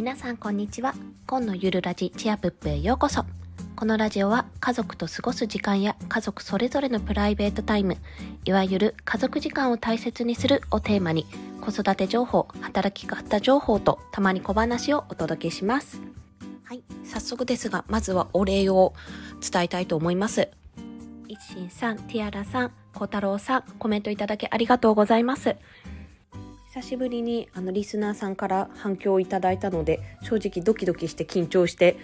皆さんこんにちは。今のゆるラジチアプップへようこそ。このラジオは家族と過ごす時間や家族それぞれのプライベートタイムいわゆる家族時間を大切にするをテーマに子育て情報働き方情報とたまに小話をお届けします。はい早速ですがまずはお礼を伝えたいと思います。一心さん、ティアラさん、小太郎さん、コメントいただきありがとうございます。久しぶりにあのリスナーさんから反響をいただいたので正直ドキドキして緊張して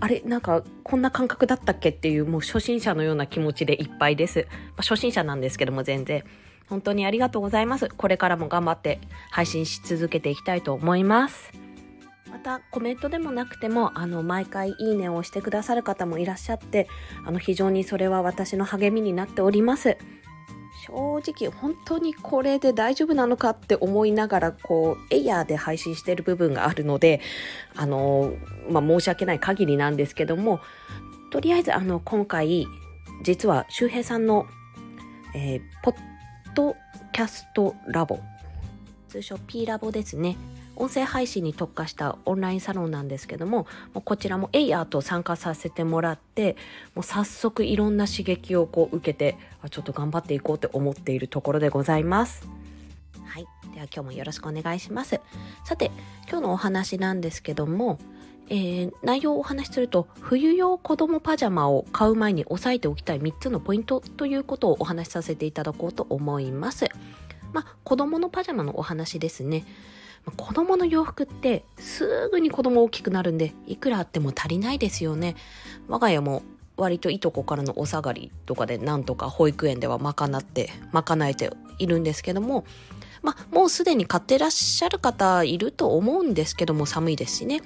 あれなんかこんな感覚だったっけっていうもう初心者のような気持ちでいっぱいです、まあ、初心者なんですけども全然。本当にありがとうございます。これからも頑張って配信し続けていきたいと思います。またコメントでもなくてもあの毎回いいねを押してくださる方もいらっしゃってあの非常にそれは私の励みになっております。正直本当にこれで大丈夫なのかって思いながらこうエイヤーで配信してる部分があるのであの、まあ、申し訳ない限りなんですけどもとりあえずあの今回実は周平さんの、えー、ポッドキャストラボ通称 P ラボですね。音声配信に特化したオンラインサロンなんですけども、こちらもエイヤーと参加させてもらって、もう早速いろんな刺激をこう受けて、ちょっと頑張っていこうって思っているところでございます。はい。では今日もよろしくお願いします。さて、今日のお話なんですけども、えー、内容をお話しすると冬用子供パジャマを買う前に押さえておきたい3つのポイントということをお話しさせていただこうと思います。まあ、子供のパジャマのお話ですね。子供の洋服ってすぐに子供大きくなるんでいくらあっても足りないですよね。我が家も割といとこからのお下がりとかでなんとか保育園では賄って賄えているんですけどもまあもうすでに買ってらっしゃる方いると思うんですけども寒いですしね。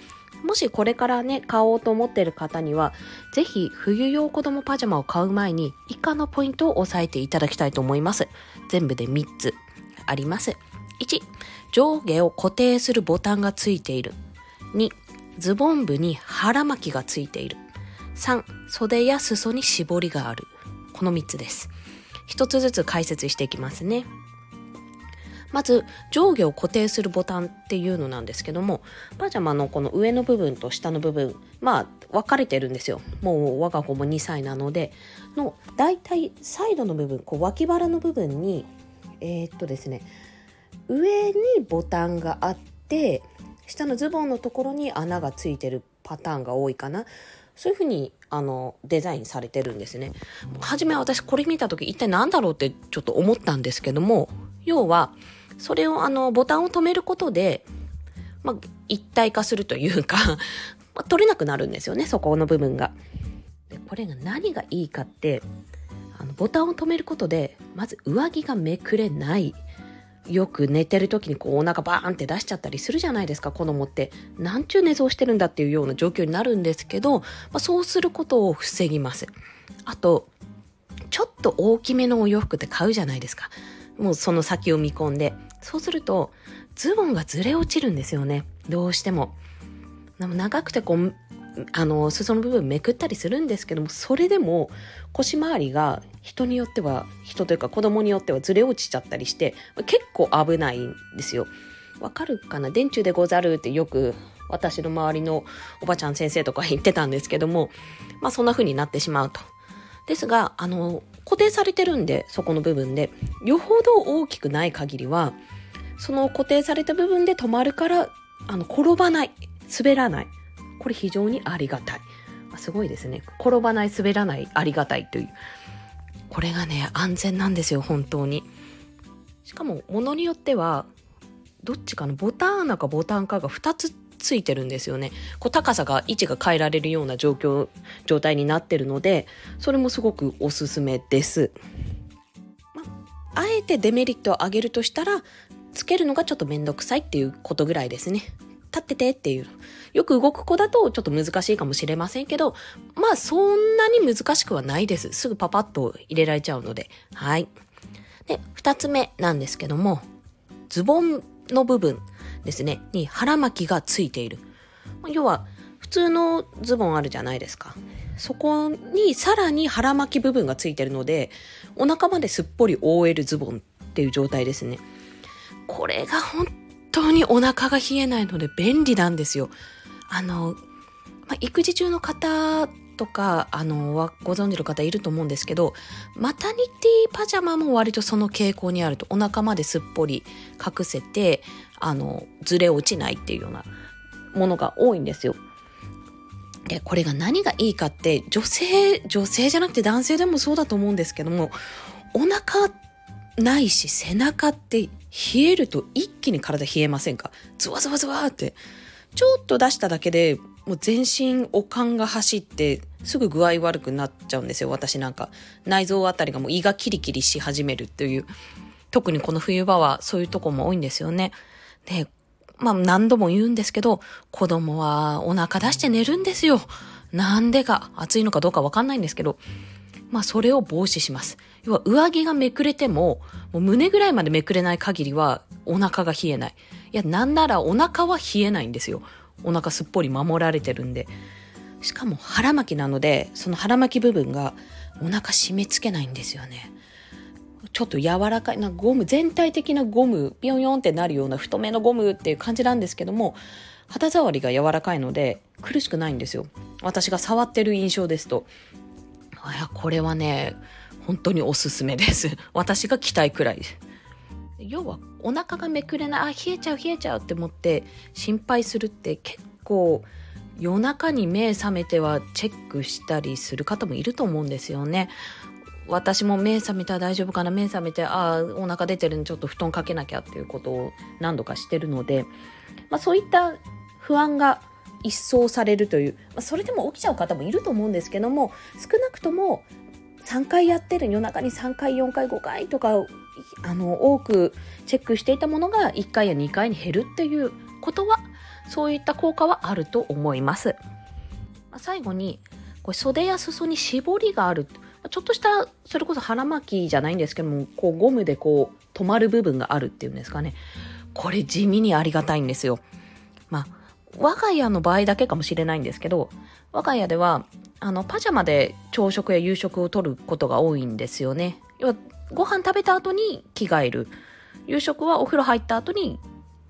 もしこれからね買おうと思ってる方には是非冬用子供パジャマを買う前に以下のポイントを押さえていただきたいと思います。全部で3つあります。1上下を固定するボタンがついている。2、ズボン部に腹巻きがついている。3、袖や裾に絞りがある。この3つです。一つずつ解説していきますね。まず上下を固定するボタンっていうのなんですけどもパジャマのこの上の部分と下の部分まあ分かれてるんですよもう我が子も2歳なのでのだいたいサイドの部分こう脇腹の部分にえー、っとですね上にボタンがあって下のズボンのところに穴がついてるパターンが多いかな。そういう風にあのデザインされてるんですね。初めは私これ見た時一体何だろうってちょっと思ったんですけども要はそれをあのボタンを止めることで、まあ、一体化するというか ま、取れなくなるんですよねそこの部分が。でこれが何がいいかってあのボタンを止めることでまず上着がめくれない。よく寝てる時にこうお腹バーンって出しちゃったりするじゃないですか子供って。なんちゅう寝相してるんだっていうような状況になるんですけど、まあ、そうすることを防ぎます。あとちょっと大きめのお洋服って買うじゃないですか。もうその先を見込んで。そうするとズボンがずれ落ちるんですよね。どうしても。長くてこうあの裾の部分めくったりするんですけどもそれでも腰回りが人によっては人というか子供によってはずれ落ちちゃったりして結構危ないんですよ。わかるかな？電柱でござるってよく私の周りのおばちゃん先生とか言ってたんですけどもまあそんな風になってしまうと。ですがあの固定されてるんでそこの部分でよほど大きくない限りはその固定された部分で止まるからあの転ばない滑らないこれ非常にありがたい。すごいですね。転ばない、滑らない、ありがたいという。これがね、安全なんですよ、本当に。しかも、ものによっては、どっちかのボタン穴かボタンかが2つついてるんですよね。こう高さが、位置が変えられるような状況、状態になってるので、それもすごくおすすめです。まあえてデメリットを上げるとしたら、つけるのがちょっとめんどくさいっていうことぐらいですね。立っててっていう。よく動く子だとちょっと難しいかもしれませんけど、まあそんなに難しくはないです。すぐパパッと入れられちゃうので。はい。で、二つ目なんですけども、ズボンの部分ですね、に腹巻きがついている。要は、普通のズボンあるじゃないですか。そこにさらに腹巻き部分がついてるので、お腹まですっぽり覆えるズボンっていう状態ですね。これが本当にお腹が冷えないので便利なんですよ。あの、まあ、育児中の方とか、あの、はご存知の方いると思うんですけど、マタニティパジャマも割とその傾向にあると、お腹まですっぽり隠せて、あの、ずれ落ちないっていうようなものが多いんですよ。で、これが何がいいかって、女性、女性じゃなくて男性でもそうだと思うんですけども、お腹ないし背中って冷えると一気に体冷えませんか？ズワズワズワって。ちょっと出しただけでもう全身おかんが走ってすぐ具合悪くなっちゃうんですよ私なんか。内臓あたりがもう胃がキリキリし始めるっていう。特にこの冬場はそういうとこも多いんですよね。でまあ何度も言うんですけど子供はお腹出して寝るんですよ。なんでか暑いのかどうかわかんないんですけどまあそれを防止します。要は上着がめくれてももう胸ぐらいまでめくれない限りはお腹が冷えない。いやなんならお腹は冷えないんですよ。お腹すっぽり守られてるんで。しかも腹巻きなのでその腹巻き部分がお腹締め付けないんですよね。ちょっと柔らかいなゴム全体的なゴムピヨンヨンってなるような太めのゴムっていう感じなんですけども肌触りが柔らかいので苦しくないんですよ。私が触ってる印象ですと。いやこれはね本当におすすめです。私が着たいくらい。要はお腹がめくれないあ冷えちゃう冷えちゃうって思って心配するって結構夜中に目覚めてはチェックしたりする方もいると思うんですよね。私も目覚めたら大丈夫かな目覚めてああお腹出てるんでちょっと布団かけなきゃっていうことを何度かしてるので、まあ、そういった不安が一掃されるという、まあ、それでも起きちゃう方もいると思うんですけども少なくとも3回やってる夜中に3回4回5回とかあの多くチェックしていたものが1回や2回に減るっていうことはそういった効果はあると思います。最後にこれ袖や裾に絞りがあるちょっとしたそれこそ腹巻きじゃないんですけどもこうゴムでこう止まる部分があるっていうんですかねこれ地味にありがたいんですよ。まあ我が家の場合だけかもしれないんですけど我が家ではあのパジャマで朝食や夕食をとることが多いんですよね。要はご飯食べた後に着替える夕食はお風呂入った後に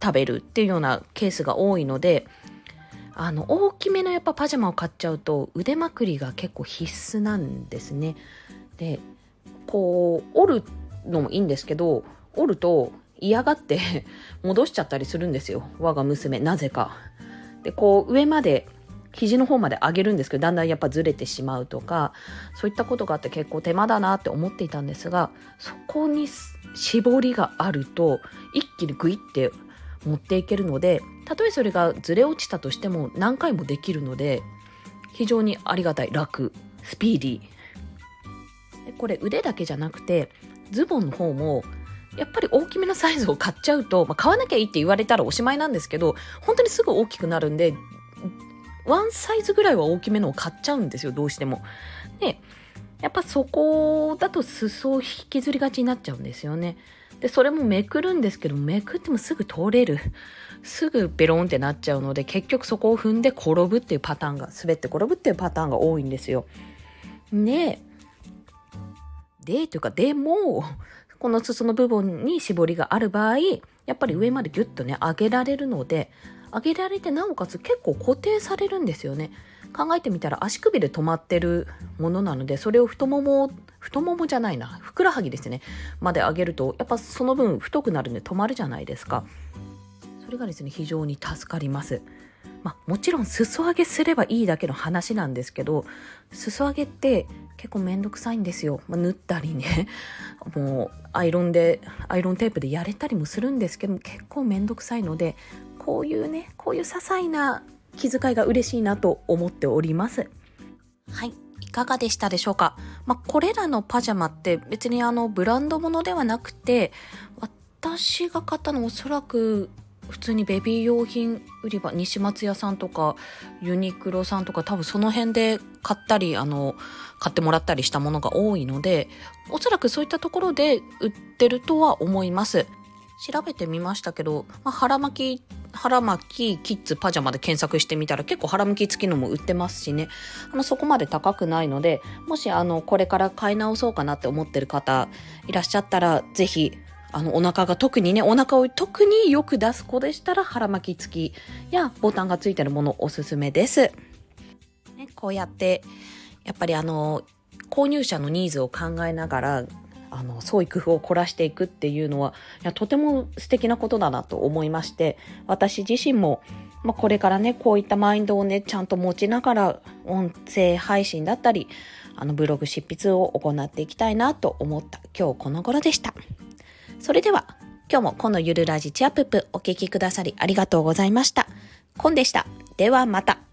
食べるっていうようなケースが多いのであの大きめのやっぱパジャマを買っちゃうと腕まくりが結構必須なんですね。でこう折るのもいいんですけど折ると嫌がって 戻しちゃったりするんですよ我が娘なぜか。でこう上まで肘の方まで上げるんですけどだんだんやっぱずれてしまうとかそういったことがあって結構手間だなって思っていたんですがそこに絞りがあると一気にグイって持っていけるのでたとえそれがずれ落ちたとしても何回もできるので非常にありがたい楽スピーディー。これ腕だけじゃなくてズボンの方もやっぱり大きめのサイズを買っちゃうと、まあ、買わなきゃいいって言われたらおしまいなんですけど本当にすぐ大きくなるんでワンサイズぐらいは大きめのを買っちゃうんですよどうしても。でやっぱそこだと裾を引きずりがちになっちゃうんですよね。で、それもめくるんですけど、めくってもすぐ通れる。すぐベロンってなっちゃうので、結局そこを踏んで転ぶっていうパターンが、滑って転ぶっていうパターンが多いんですよ。で、で、というか、でも、この裾の部分に絞りがある場合、やっぱり上までギュッとね、上げられるので、上げられてなおかつ結構固定されるんですよね。考えてみたら足首で止まってるものなのでそれを太もも太ももじゃないなふくらはぎですねまで上げるとやっぱその分太くなるんで止まるじゃないですかそれがですね非常に助かりますまあ、もちろん裾上げすればいいだけの話なんですけど裾上げって結構めんどくさいんですよ、まあ、縫ったりね もうアイロンでアイロンテープでやれたりもするんですけど結構めんどくさいのでこういうねこういう些細な気遣いが嬉しいなと思っております。はい。いかがでしたでしょうか？まあ、これらのパジャマって別にあのブランド物ではなくて私が買ったのおそらく普通にベビー用品売り場西松屋さんとかユニクロさんとか多分その辺で買ったりあの買ってもらったりしたものが多いのでおそらくそういったところで売ってるとは思います。調べてみましたけど、まあ、腹巻き腹巻きキッズパジャマで検索してみたら結構腹巻き付きのも売ってますしね。あのそこまで高くないのでもしあのこれから買い直そうかなって思ってる方いらっしゃったら是非あの、お腹が特にね、お腹を特によく出す子でしたら腹巻き付きやボタンがついてるものおすすめです。ね、こうやって、やっぱりあの、購入者のニーズを考えながら、あの、創意工夫を凝らしていくっていうのは、いや、とても素敵なことだなと思いまして、私自身も、まあ、これからね、こういったマインドをね、ちゃんと持ちながら、音声配信だったり、あの、ブログ執筆を行っていきたいなと思った今日この頃でした。それでは、今日もこのゆるラジチアッププお聞きくださりありがとうございました。コンでした。ではまた。